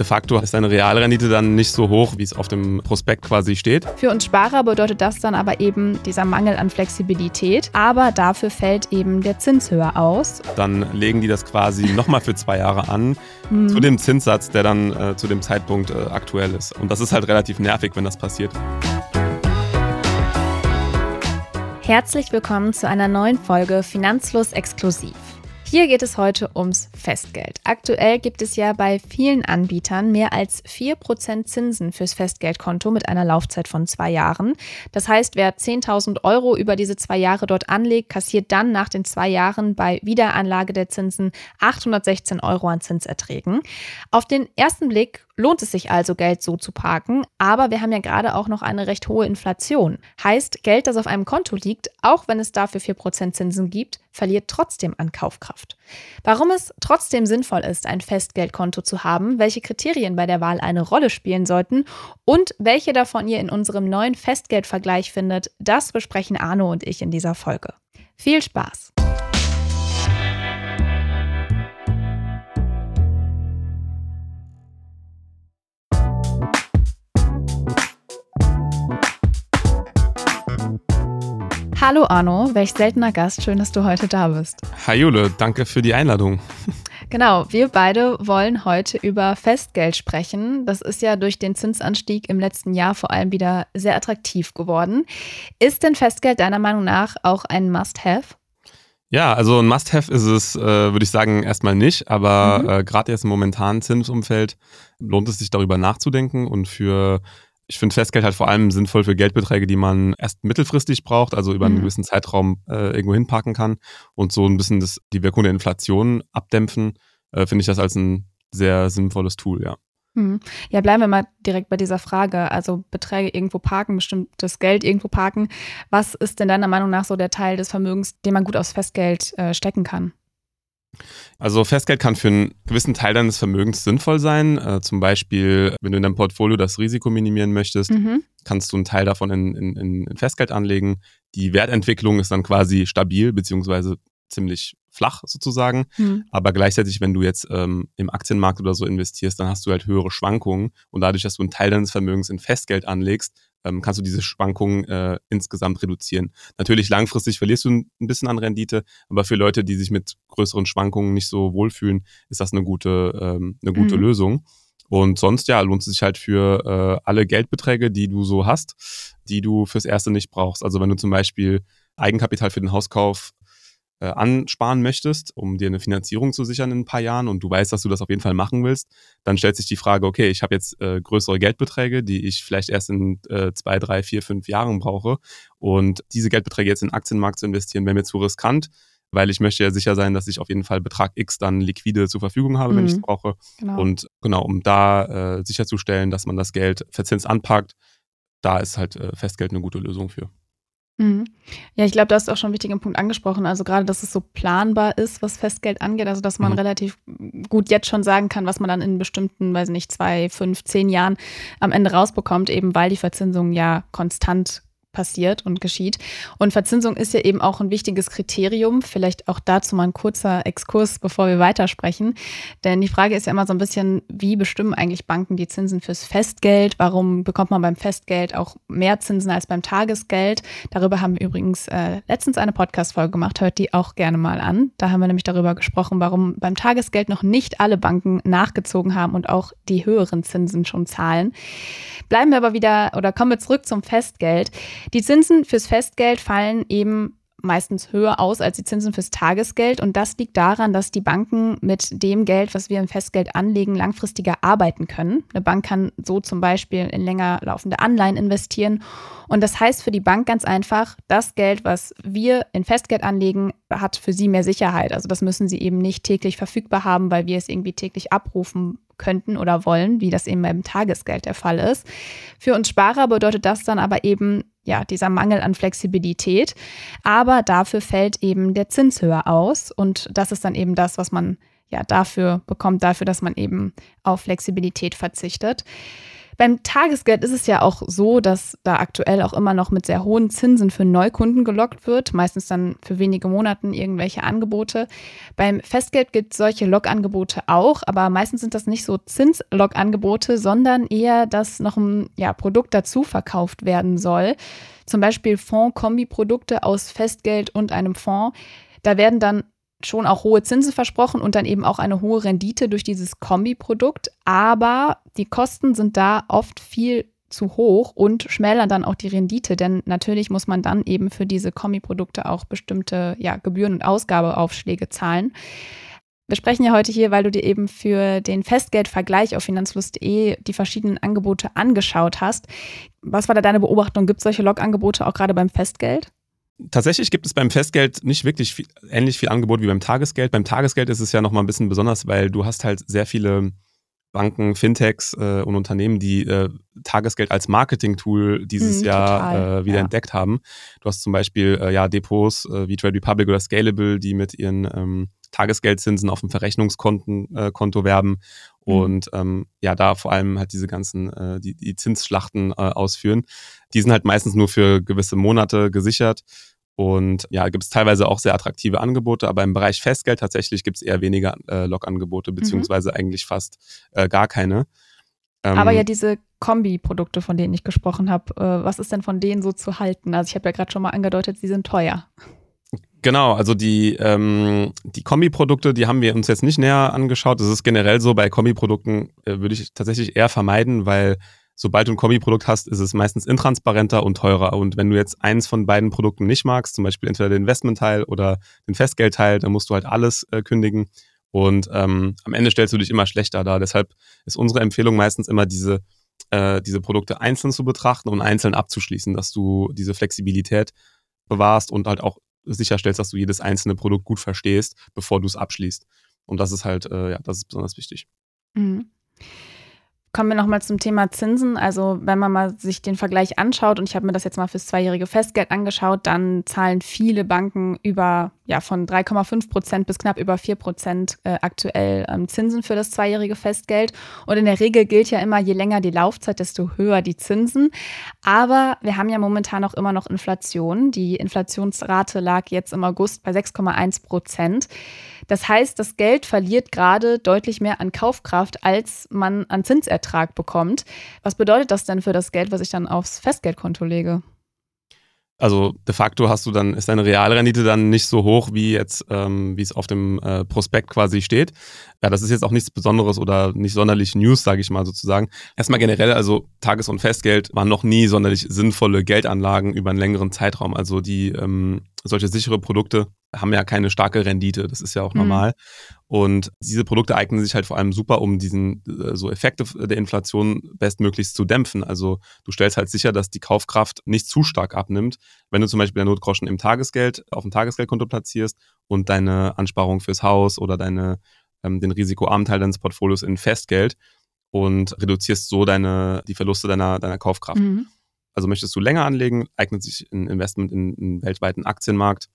De facto ist deine Realrendite dann nicht so hoch, wie es auf dem Prospekt quasi steht. Für uns Sparer bedeutet das dann aber eben dieser Mangel an Flexibilität. Aber dafür fällt eben der Zins höher aus. Dann legen die das quasi nochmal für zwei Jahre an mhm. zu dem Zinssatz, der dann äh, zu dem Zeitpunkt äh, aktuell ist. Und das ist halt relativ nervig, wenn das passiert. Herzlich willkommen zu einer neuen Folge Finanzlos Exklusiv. Hier geht es heute ums Festgeld. Aktuell gibt es ja bei vielen Anbietern mehr als 4% Zinsen fürs Festgeldkonto mit einer Laufzeit von zwei Jahren. Das heißt, wer 10.000 Euro über diese zwei Jahre dort anlegt, kassiert dann nach den zwei Jahren bei Wiederanlage der Zinsen 816 Euro an Zinserträgen. Auf den ersten Blick lohnt es sich also, Geld so zu parken. Aber wir haben ja gerade auch noch eine recht hohe Inflation. Heißt, Geld, das auf einem Konto liegt, auch wenn es dafür 4% Zinsen gibt, verliert trotzdem an Kaufkraft. Warum es trotzdem sinnvoll ist, ein Festgeldkonto zu haben, welche Kriterien bei der Wahl eine Rolle spielen sollten und welche davon ihr in unserem neuen Festgeldvergleich findet, das besprechen Arno und ich in dieser Folge. Viel Spaß! Hallo Arno, welch seltener Gast. Schön, dass du heute da bist. Hi Jule, danke für die Einladung. Genau, wir beide wollen heute über Festgeld sprechen. Das ist ja durch den Zinsanstieg im letzten Jahr vor allem wieder sehr attraktiv geworden. Ist denn Festgeld deiner Meinung nach auch ein Must-Have? Ja, also ein Must-Have ist es, äh, würde ich sagen, erstmal nicht. Aber mhm. äh, gerade jetzt im momentanen Zinsumfeld lohnt es sich darüber nachzudenken und für ich finde Festgeld halt vor allem sinnvoll für Geldbeträge, die man erst mittelfristig braucht, also über einen mhm. gewissen Zeitraum äh, irgendwo hinpacken kann und so ein bisschen das, die Wirkung der Inflation abdämpfen, äh, finde ich das als ein sehr sinnvolles Tool, ja. Mhm. Ja, bleiben wir mal direkt bei dieser Frage. Also Beträge irgendwo parken, bestimmtes Geld irgendwo parken. Was ist denn deiner Meinung nach so der Teil des Vermögens, den man gut aufs Festgeld äh, stecken kann? Also Festgeld kann für einen gewissen Teil deines Vermögens sinnvoll sein. Äh, zum Beispiel, wenn du in deinem Portfolio das Risiko minimieren möchtest, mhm. kannst du einen Teil davon in, in, in, Festgeld anlegen. Die Wertentwicklung ist dann quasi stabil, beziehungsweise ziemlich flach sozusagen. Mhm. Aber gleichzeitig, wenn du jetzt ähm, im Aktienmarkt oder so investierst, dann hast du halt höhere Schwankungen. Und dadurch, dass du einen Teil deines Vermögens in Festgeld anlegst, ähm, kannst du diese Schwankungen äh, insgesamt reduzieren. Natürlich langfristig verlierst du ein bisschen an Rendite, aber für Leute, die sich mit größeren Schwankungen nicht so wohlfühlen, ist das eine gute, ähm, eine gute mhm. Lösung. Und sonst ja, lohnt es sich halt für äh, alle Geldbeträge, die du so hast, die du fürs Erste nicht brauchst. Also wenn du zum Beispiel Eigenkapital für den Hauskauf äh, ansparen möchtest, um dir eine Finanzierung zu sichern in ein paar Jahren und du weißt, dass du das auf jeden Fall machen willst, dann stellt sich die Frage, okay, ich habe jetzt äh, größere Geldbeträge, die ich vielleicht erst in äh, zwei, drei, vier, fünf Jahren brauche und diese Geldbeträge jetzt in den Aktienmarkt zu investieren, wäre mir zu riskant, weil ich möchte ja sicher sein, dass ich auf jeden Fall Betrag X dann liquide zur Verfügung habe, mhm. wenn ich es mhm. brauche. Genau. Und genau, um da äh, sicherzustellen, dass man das Geld verzinst anpackt, da ist halt äh, Festgeld eine gute Lösung für. Mhm. Ja, ich glaube, du hast auch schon einen wichtigen Punkt angesprochen. Also gerade, dass es so planbar ist, was Festgeld angeht. Also, dass man mhm. relativ gut jetzt schon sagen kann, was man dann in bestimmten, weiß nicht, zwei, fünf, zehn Jahren am Ende rausbekommt, eben weil die Verzinsung ja konstant passiert und geschieht. Und Verzinsung ist ja eben auch ein wichtiges Kriterium. Vielleicht auch dazu mal ein kurzer Exkurs, bevor wir weitersprechen. Denn die Frage ist ja immer so ein bisschen, wie bestimmen eigentlich Banken die Zinsen fürs Festgeld? Warum bekommt man beim Festgeld auch mehr Zinsen als beim Tagesgeld? Darüber haben wir übrigens äh, letztens eine Podcast-Folge gemacht. Hört die auch gerne mal an. Da haben wir nämlich darüber gesprochen, warum beim Tagesgeld noch nicht alle Banken nachgezogen haben und auch die höheren Zinsen schon zahlen. Bleiben wir aber wieder oder kommen wir zurück zum Festgeld. Die Zinsen fürs Festgeld fallen eben meistens höher aus als die Zinsen fürs Tagesgeld. Und das liegt daran, dass die Banken mit dem Geld, was wir im Festgeld anlegen, langfristiger arbeiten können. Eine Bank kann so zum Beispiel in länger laufende Anleihen investieren. Und das heißt für die Bank ganz einfach, das Geld, was wir in Festgeld anlegen, hat für sie mehr Sicherheit. Also das müssen sie eben nicht täglich verfügbar haben, weil wir es irgendwie täglich abrufen könnten oder wollen, wie das eben beim Tagesgeld der Fall ist. Für uns Sparer bedeutet das dann aber eben, ja, dieser Mangel an Flexibilität. Aber dafür fällt eben der Zins höher aus. Und das ist dann eben das, was man ja dafür bekommt, dafür, dass man eben auf Flexibilität verzichtet. Beim Tagesgeld ist es ja auch so, dass da aktuell auch immer noch mit sehr hohen Zinsen für Neukunden gelockt wird, meistens dann für wenige Monate irgendwelche Angebote. Beim Festgeld gibt es solche Lockangebote auch, aber meistens sind das nicht so Zinslockangebote, sondern eher, dass noch ein ja, Produkt dazu verkauft werden soll. Zum Beispiel Fonds-Kombi-Produkte aus Festgeld und einem Fonds. Da werden dann schon auch hohe Zinsen versprochen und dann eben auch eine hohe Rendite durch dieses Kombi-Produkt. Aber die Kosten sind da oft viel zu hoch und schmälern dann auch die Rendite, denn natürlich muss man dann eben für diese Kombi-Produkte auch bestimmte ja, Gebühren und Ausgabeaufschläge zahlen. Wir sprechen ja heute hier, weil du dir eben für den Festgeldvergleich auf finanzlust.de die verschiedenen Angebote angeschaut hast. Was war da deine Beobachtung? Gibt es solche Log-Angebote auch gerade beim Festgeld? Tatsächlich gibt es beim Festgeld nicht wirklich viel, ähnlich viel Angebot wie beim Tagesgeld. Beim Tagesgeld ist es ja nochmal ein bisschen besonders, weil du hast halt sehr viele Banken, Fintechs äh, und Unternehmen, die äh, Tagesgeld als Marketing-Tool dieses mm, Jahr äh, wieder ja. entdeckt haben. Du hast zum Beispiel äh, ja Depots äh, wie Trade Republic oder Scalable, die mit ihren ähm, Tagesgeldzinsen auf dem Verrechnungskonto äh, werben. Und ähm, ja, da vor allem halt diese ganzen, äh, die, die Zinsschlachten äh, ausführen. Die sind halt meistens nur für gewisse Monate gesichert. Und ja, gibt es teilweise auch sehr attraktive Angebote, aber im Bereich Festgeld tatsächlich gibt es eher weniger äh, Log-Angebote, mhm. beziehungsweise mhm. eigentlich fast äh, gar keine. Ähm, aber ja, diese Kombi-Produkte, von denen ich gesprochen habe, äh, was ist denn von denen so zu halten? Also ich habe ja gerade schon mal angedeutet, sie sind teuer. Genau, also die, ähm, die Kombi-Produkte, die haben wir uns jetzt nicht näher angeschaut. Das ist generell so, bei Kombi-Produkten äh, würde ich tatsächlich eher vermeiden, weil sobald du ein Kombi-Produkt hast, ist es meistens intransparenter und teurer. Und wenn du jetzt eins von beiden Produkten nicht magst, zum Beispiel entweder den Investmentteil oder den Festgeldteil, dann musst du halt alles äh, kündigen. Und ähm, am Ende stellst du dich immer schlechter da. Deshalb ist unsere Empfehlung meistens immer diese, äh, diese Produkte einzeln zu betrachten und einzeln abzuschließen, dass du diese Flexibilität bewahrst und halt auch sicherstellst, dass du jedes einzelne Produkt gut verstehst, bevor du es abschließt. Und das ist halt, äh, ja, das ist besonders wichtig. Mhm. Kommen wir nochmal zum Thema Zinsen. Also wenn man mal sich den Vergleich anschaut, und ich habe mir das jetzt mal fürs zweijährige Festgeld angeschaut, dann zahlen viele Banken über, ja, von 3,5 Prozent bis knapp über 4 Prozent äh, aktuell ähm, Zinsen für das zweijährige Festgeld. Und in der Regel gilt ja immer, je länger die Laufzeit, desto höher die Zinsen. Aber wir haben ja momentan auch immer noch Inflation. Die Inflationsrate lag jetzt im August bei 6,1 Prozent. Das heißt, das Geld verliert gerade deutlich mehr an Kaufkraft, als man an Zinsertrag bekommt. Was bedeutet das denn für das Geld, was ich dann aufs Festgeldkonto lege? Also de facto hast du dann, ist deine Realrendite dann nicht so hoch, wie jetzt, ähm, wie es auf dem äh, Prospekt quasi steht. Ja, das ist jetzt auch nichts Besonderes oder nicht sonderlich News, sage ich mal sozusagen. Erstmal generell, also Tages- und Festgeld waren noch nie sonderlich sinnvolle Geldanlagen über einen längeren Zeitraum. Also die ähm, solche sichere Produkte haben ja keine starke Rendite, das ist ja auch mhm. normal. Und diese Produkte eignen sich halt vor allem super, um diesen äh, so Effekte der Inflation bestmöglichst zu dämpfen. Also du stellst halt sicher, dass die Kaufkraft nicht zu stark abnimmt, wenn du zum Beispiel dein Notgroschen im Tagesgeld auf dem Tagesgeldkonto platzierst und deine Ansparung fürs Haus oder deine ähm, den risikoarmen Teil deines Portfolios in Festgeld und reduzierst so deine die Verluste deiner deiner Kaufkraft. Mhm. Also möchtest du länger anlegen, eignet sich ein Investment in einen weltweiten Aktienmarkt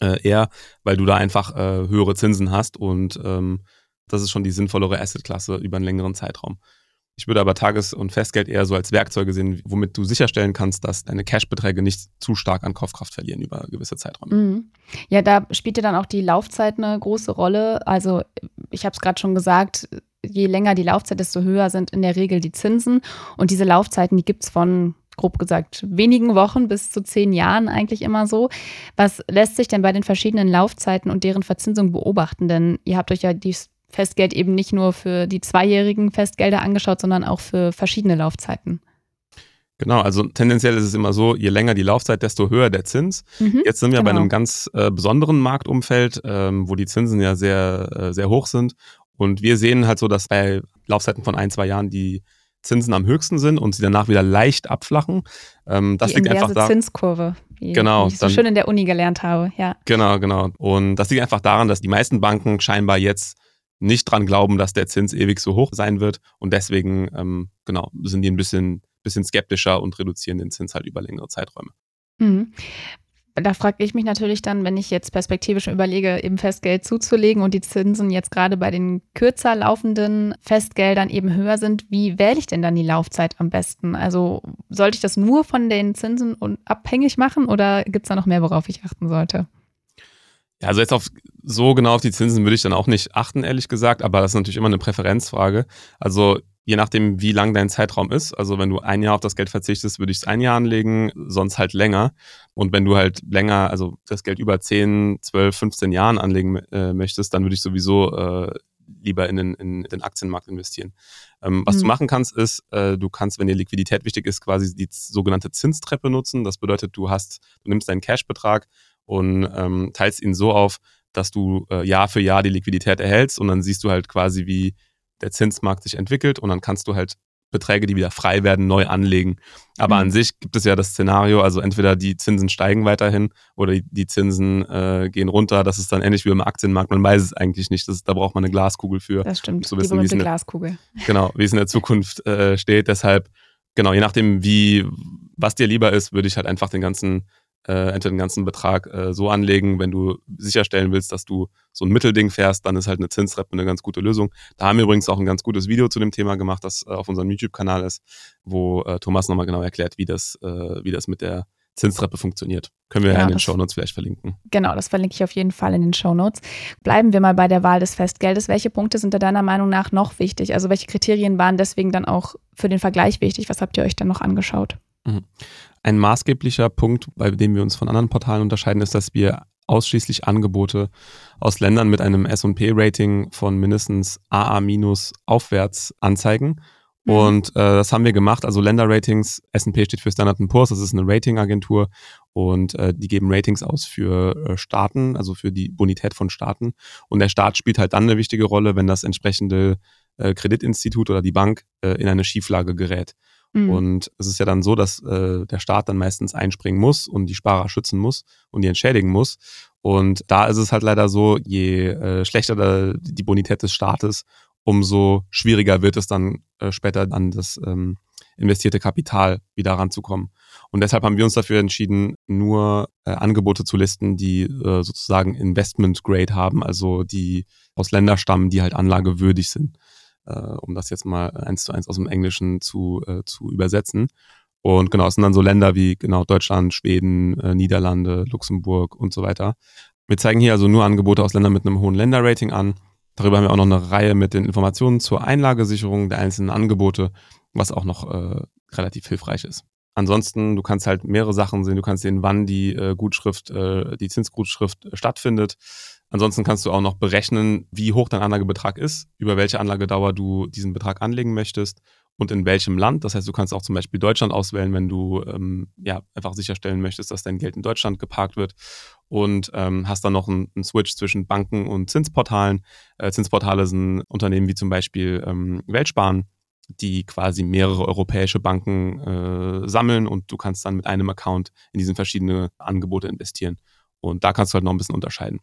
äh, eher, weil du da einfach äh, höhere Zinsen hast und ähm, das ist schon die sinnvollere Assetklasse über einen längeren Zeitraum. Ich würde aber Tages- und Festgeld eher so als Werkzeuge sehen, womit du sicherstellen kannst, dass deine Cashbeträge nicht zu stark an Kaufkraft verlieren über gewisse Zeiträume. Mhm. Ja, da spielt ja dann auch die Laufzeit eine große Rolle. Also ich habe es gerade schon gesagt, je länger die Laufzeit, desto höher sind in der Regel die Zinsen. Und diese Laufzeiten, die gibt es von grob gesagt wenigen Wochen bis zu zehn Jahren eigentlich immer so. Was lässt sich denn bei den verschiedenen Laufzeiten und deren Verzinsung beobachten? Denn ihr habt euch ja dieses Festgeld eben nicht nur für die zweijährigen Festgelder angeschaut, sondern auch für verschiedene Laufzeiten. Genau, also tendenziell ist es immer so, je länger die Laufzeit, desto höher der Zins. Mhm, Jetzt sind wir genau. bei einem ganz äh, besonderen Marktumfeld, ähm, wo die Zinsen ja sehr, äh, sehr hoch sind. Und wir sehen halt so, dass bei Laufzeiten von ein, zwei Jahren die Zinsen am höchsten sind und sie danach wieder leicht abflachen. Ähm, das die liegt einfach da. Zinskurve, die, genau, die ich so dann, schön in der Uni gelernt habe. Ja. Genau, genau. Und das liegt einfach daran, dass die meisten Banken scheinbar jetzt nicht dran glauben, dass der Zins ewig so hoch sein wird und deswegen ähm, genau sind die ein bisschen, bisschen skeptischer und reduzieren den Zins halt über längere Zeiträume. Mhm. da frage ich mich natürlich dann, wenn ich jetzt perspektivisch überlege, eben Festgeld zuzulegen und die Zinsen jetzt gerade bei den kürzer laufenden Festgeldern eben höher sind, wie wähle ich denn dann die Laufzeit am besten? Also sollte ich das nur von den Zinsen abhängig machen oder gibt es da noch mehr, worauf ich achten sollte? Ja, also jetzt auf so genau auf die Zinsen würde ich dann auch nicht achten, ehrlich gesagt, aber das ist natürlich immer eine Präferenzfrage. Also je nachdem, wie lang dein Zeitraum ist. Also wenn du ein Jahr auf das Geld verzichtest, würde ich es ein Jahr anlegen, sonst halt länger. Und wenn du halt länger, also das Geld über 10, 12, 15 Jahren anlegen äh, möchtest, dann würde ich sowieso äh, lieber in den, in den Aktienmarkt investieren. Ähm, was mhm. du machen kannst, ist, äh, du kannst, wenn dir Liquidität wichtig ist, quasi die sogenannte Zinstreppe nutzen. Das bedeutet, du hast, du nimmst deinen Cashbetrag und ähm, teilst ihn so auf, dass du äh, Jahr für Jahr die Liquidität erhältst und dann siehst du halt quasi, wie der Zinsmarkt sich entwickelt und dann kannst du halt Beträge, die wieder frei werden, neu anlegen. Aber mhm. an sich gibt es ja das Szenario, also entweder die Zinsen steigen weiterhin oder die, die Zinsen äh, gehen runter. Das ist dann ähnlich wie im Aktienmarkt. Man weiß es eigentlich nicht. Das, da braucht man eine Glaskugel für. Das stimmt, zu wissen, die Glaskugel. Genau, wie es in der Zukunft äh, steht. Deshalb, genau, je nachdem, wie, was dir lieber ist, würde ich halt einfach den ganzen äh, entweder den ganzen Betrag äh, so anlegen, wenn du sicherstellen willst, dass du so ein Mittelding fährst, dann ist halt eine Zinsreppe eine ganz gute Lösung. Da haben wir übrigens auch ein ganz gutes Video zu dem Thema gemacht, das äh, auf unserem YouTube-Kanal ist, wo äh, Thomas nochmal genau erklärt, wie das, äh, wie das mit der Zinstreppe funktioniert. Können wir ja, in den Shownotes vielleicht verlinken. Genau, das verlinke ich auf jeden Fall in den Shownotes. Bleiben wir mal bei der Wahl des Festgeldes. Welche Punkte sind da deiner Meinung nach noch wichtig? Also welche Kriterien waren deswegen dann auch für den Vergleich wichtig? Was habt ihr euch dann noch angeschaut? Mhm. Ein maßgeblicher Punkt, bei dem wir uns von anderen Portalen unterscheiden, ist, dass wir ausschließlich Angebote aus Ländern mit einem SP-Rating von mindestens AA- aufwärts anzeigen. Mhm. Und äh, das haben wir gemacht. Also Länderratings, S&P steht für Standard Poor's, das ist eine Ratingagentur und äh, die geben Ratings aus für äh, Staaten, also für die Bonität von Staaten. Und der Staat spielt halt dann eine wichtige Rolle, wenn das entsprechende äh, Kreditinstitut oder die Bank äh, in eine Schieflage gerät. Mhm. Und es ist ja dann so, dass äh, der Staat dann meistens einspringen muss und die Sparer schützen muss und die entschädigen muss. Und da ist es halt leider so, je äh, schlechter die Bonität des Staates, umso schwieriger wird es dann äh, später an das ähm, investierte Kapital wieder ranzukommen. Und deshalb haben wir uns dafür entschieden, nur äh, Angebote zu listen, die äh, sozusagen Investment Grade haben, also die aus Ländern stammen, die halt anlagewürdig sind äh, um das jetzt mal eins zu eins aus dem Englischen zu, äh, zu übersetzen. Und genau, es sind dann so Länder wie genau Deutschland, Schweden, äh, Niederlande, Luxemburg und so weiter. Wir zeigen hier also nur Angebote aus Ländern mit einem hohen Länderrating an. Darüber haben wir auch noch eine Reihe mit den Informationen zur Einlagesicherung der einzelnen Angebote, was auch noch äh, relativ hilfreich ist. Ansonsten, du kannst halt mehrere Sachen sehen. Du kannst sehen, wann die äh, Gutschrift, äh, die Zinsgutschrift stattfindet. Ansonsten kannst du auch noch berechnen, wie hoch dein Anlagebetrag ist, über welche Anlagedauer du diesen Betrag anlegen möchtest und in welchem Land. Das heißt, du kannst auch zum Beispiel Deutschland auswählen, wenn du ähm, ja, einfach sicherstellen möchtest, dass dein Geld in Deutschland geparkt wird. Und ähm, hast dann noch einen, Switch zwischen Banken und Zinsportalen. Äh, Zinsportale sind Unternehmen wie zum Beispiel ähm, Weltsparen, die quasi mehrere europäische Banken äh, sammeln und du kannst dann mit einem Account in diesen verschiedene Angebote investieren. Und da kannst du halt noch ein bisschen unterscheiden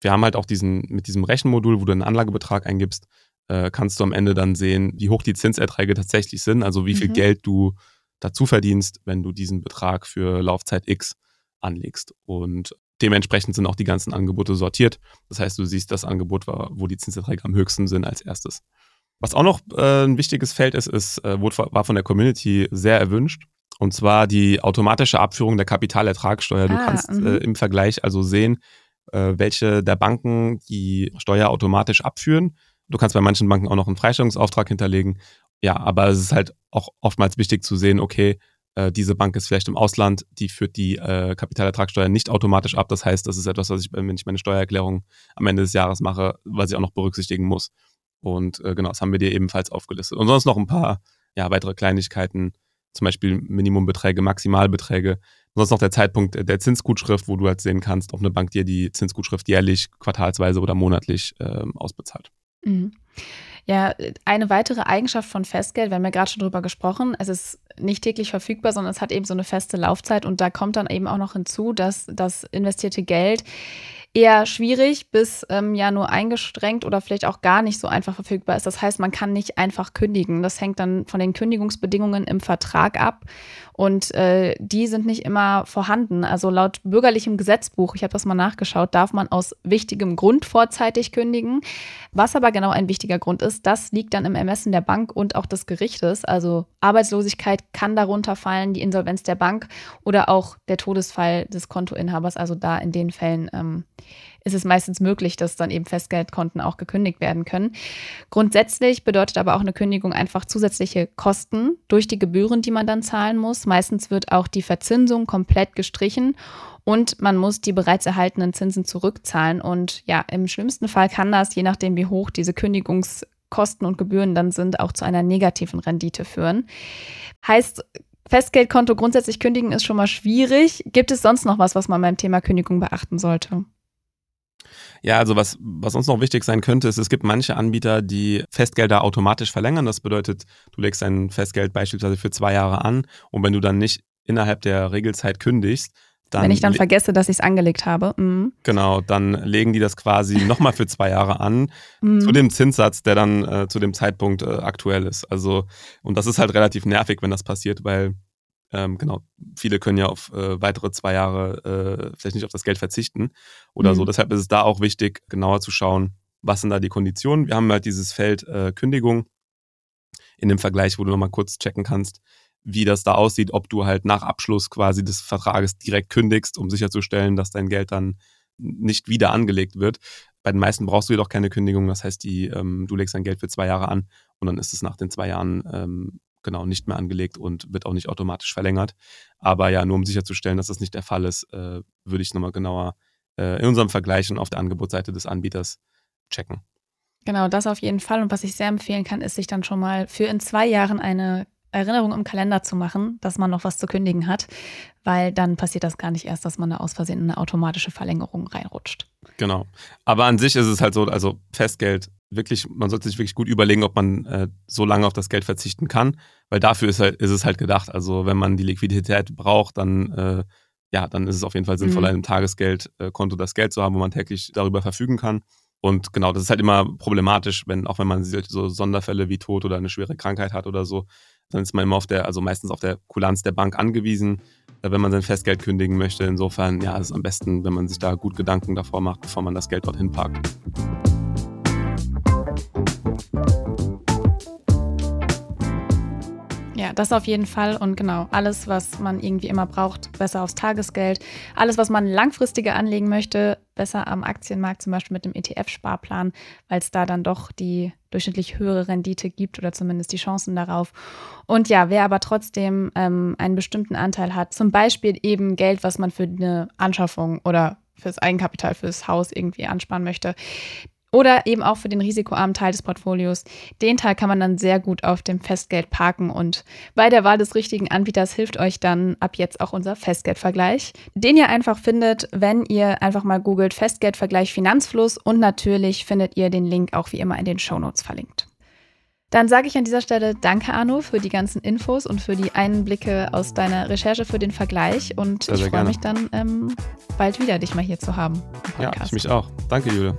wir haben halt auch diesen, mit diesem Rechenmodul, wo du einen Anlagebetrag eingibst, äh, kannst du am Ende dann sehen, wie hoch die Zinserträge tatsächlich sind, also wie viel mhm. Geld du dazu verdienst, wenn du diesen Betrag für Laufzeit X anlegst. Und dementsprechend sind auch die ganzen Angebote sortiert. Das heißt, du siehst das Angebot, wo die Zinserträge am höchsten sind als erstes. Was auch noch äh, ein wichtiges Feld ist, ist äh, war von der Community sehr erwünscht. Und zwar die automatische Abführung der Kapitalertragssteuer. Du ah, kannst äh, mhm. im Vergleich also sehen, äh, welche der Banken die Steuer automatisch abführen. Du kannst bei manchen Banken auch noch einen Freistellungsauftrag hinterlegen. Ja, aber es ist halt auch oftmals wichtig zu sehen, okay, äh, diese Bank ist vielleicht im Ausland, die führt die äh, Kapitalertragssteuer nicht automatisch ab. Das heißt, das ist etwas, was ich, wenn ich meine Steuererklärung am Ende des Jahres mache, was ich auch noch berücksichtigen muss. Und äh, genau, das haben wir dir ebenfalls aufgelistet. Und sonst noch ein paar ja, weitere Kleinigkeiten, zum Beispiel Minimumbeträge, Maximalbeträge, sonst noch der Zeitpunkt der Zinsgutschrift, wo du halt sehen kannst, ob eine Bank dir die Zinsgutschrift jährlich, quartalsweise oder monatlich äh, ausbezahlt. Mhm. Ja, eine weitere Eigenschaft von Festgeld, wir haben ja gerade schon drüber gesprochen, es ist nicht täglich verfügbar, sondern es hat eben so eine feste Laufzeit und da kommt dann eben auch noch hinzu, dass das investierte Geld eher schwierig bis ähm, ja nur eingeschränkt oder vielleicht auch gar nicht so einfach verfügbar ist. Das heißt, man kann nicht einfach kündigen. Das hängt dann von den Kündigungsbedingungen im Vertrag ab. Und äh, die sind nicht immer vorhanden. Also laut bürgerlichem Gesetzbuch, ich habe das mal nachgeschaut, darf man aus wichtigem Grund vorzeitig kündigen. Was aber genau ein wichtiger Grund ist, das liegt dann im Ermessen der Bank und auch des Gerichtes. Also Arbeitslosigkeit kann darunter fallen, die Insolvenz der Bank oder auch der Todesfall des Kontoinhabers. Also da in den Fällen ähm, ist es meistens möglich, dass dann eben Festgeldkonten auch gekündigt werden können. Grundsätzlich bedeutet aber auch eine Kündigung einfach zusätzliche Kosten durch die Gebühren, die man dann zahlen muss. Meistens wird auch die Verzinsung komplett gestrichen und man muss die bereits erhaltenen Zinsen zurückzahlen. Und ja, im schlimmsten Fall kann das, je nachdem wie hoch diese Kündigungskosten und Gebühren dann sind, auch zu einer negativen Rendite führen. Heißt, Festgeldkonto grundsätzlich kündigen ist schon mal schwierig. Gibt es sonst noch was, was man beim Thema Kündigung beachten sollte? Ja, also was, was uns noch wichtig sein könnte, ist, es gibt manche Anbieter, die Festgelder automatisch verlängern. Das bedeutet, du legst dein Festgeld beispielsweise für zwei Jahre an und wenn du dann nicht innerhalb der Regelzeit kündigst, dann Wenn ich dann vergesse, dass ich es angelegt habe. Mhm. Genau, dann legen die das quasi nochmal für zwei Jahre an mhm. zu dem Zinssatz, der dann äh, zu dem Zeitpunkt äh, aktuell ist. Also, und das ist halt relativ nervig, wenn das passiert, weil ähm, genau, viele können ja auf äh, weitere zwei Jahre äh, vielleicht nicht auf das Geld verzichten oder mhm. so. Deshalb ist es da auch wichtig, genauer zu schauen, was sind da die Konditionen. Wir haben halt dieses Feld äh, Kündigung in dem Vergleich, wo du nochmal kurz checken kannst, wie das da aussieht, ob du halt nach Abschluss quasi des Vertrages direkt kündigst, um sicherzustellen, dass dein Geld dann nicht wieder angelegt wird. Bei den meisten brauchst du jedoch keine Kündigung, das heißt, die, ähm, du legst dein Geld für zwei Jahre an und dann ist es nach den zwei Jahren ähm, genau nicht mehr angelegt und wird auch nicht automatisch verlängert. Aber ja, nur um sicherzustellen, dass das nicht der Fall ist, äh, würde ich es nochmal genauer äh, in unserem Vergleich und auf der Angebotsseite des Anbieters checken. Genau, das auf jeden Fall. Und was ich sehr empfehlen kann, ist sich dann schon mal für in zwei Jahren eine Erinnerung im Kalender zu machen, dass man noch was zu kündigen hat, weil dann passiert das gar nicht erst, dass man da aus Versehen in eine automatische Verlängerung reinrutscht. Genau. Aber an sich ist es halt so, also Festgeld wirklich, man sollte sich wirklich gut überlegen, ob man äh, so lange auf das Geld verzichten kann, weil dafür ist, halt, ist es halt gedacht. Also wenn man die Liquidität braucht, dann äh, ja, dann ist es auf jeden Fall sinnvoll, mhm. einem Tagesgeldkonto das Geld zu haben, wo man täglich darüber verfügen kann. Und genau, das ist halt immer problematisch, wenn, auch wenn man so Sonderfälle wie Tod oder eine schwere Krankheit hat oder so, dann ist man immer auf der, also meistens auf der Kulanz der Bank angewiesen, äh, wenn man sein Festgeld kündigen möchte. Insofern, ja, ist es am besten, wenn man sich da gut Gedanken davor macht, bevor man das Geld dorthin parkt. Das auf jeden Fall. Und genau, alles, was man irgendwie immer braucht, besser aufs Tagesgeld. Alles, was man langfristiger anlegen möchte, besser am Aktienmarkt, zum Beispiel mit dem ETF-Sparplan, weil es da dann doch die durchschnittlich höhere Rendite gibt oder zumindest die Chancen darauf. Und ja, wer aber trotzdem ähm, einen bestimmten Anteil hat, zum Beispiel eben Geld, was man für eine Anschaffung oder fürs Eigenkapital, fürs Haus irgendwie ansparen möchte, oder eben auch für den risikoarmen Teil des Portfolios. Den Teil kann man dann sehr gut auf dem Festgeld parken und bei der Wahl des richtigen Anbieters hilft euch dann ab jetzt auch unser Festgeldvergleich, den ihr einfach findet, wenn ihr einfach mal googelt Festgeldvergleich Finanzfluss und natürlich findet ihr den Link auch wie immer in den Shownotes verlinkt. Dann sage ich an dieser Stelle Danke, Arno, für die ganzen Infos und für die Einblicke aus deiner Recherche für den Vergleich. Und sehr, ich freue mich dann ähm, bald wieder, dich mal hier zu haben. Ja, ich mich auch. Danke, Jule.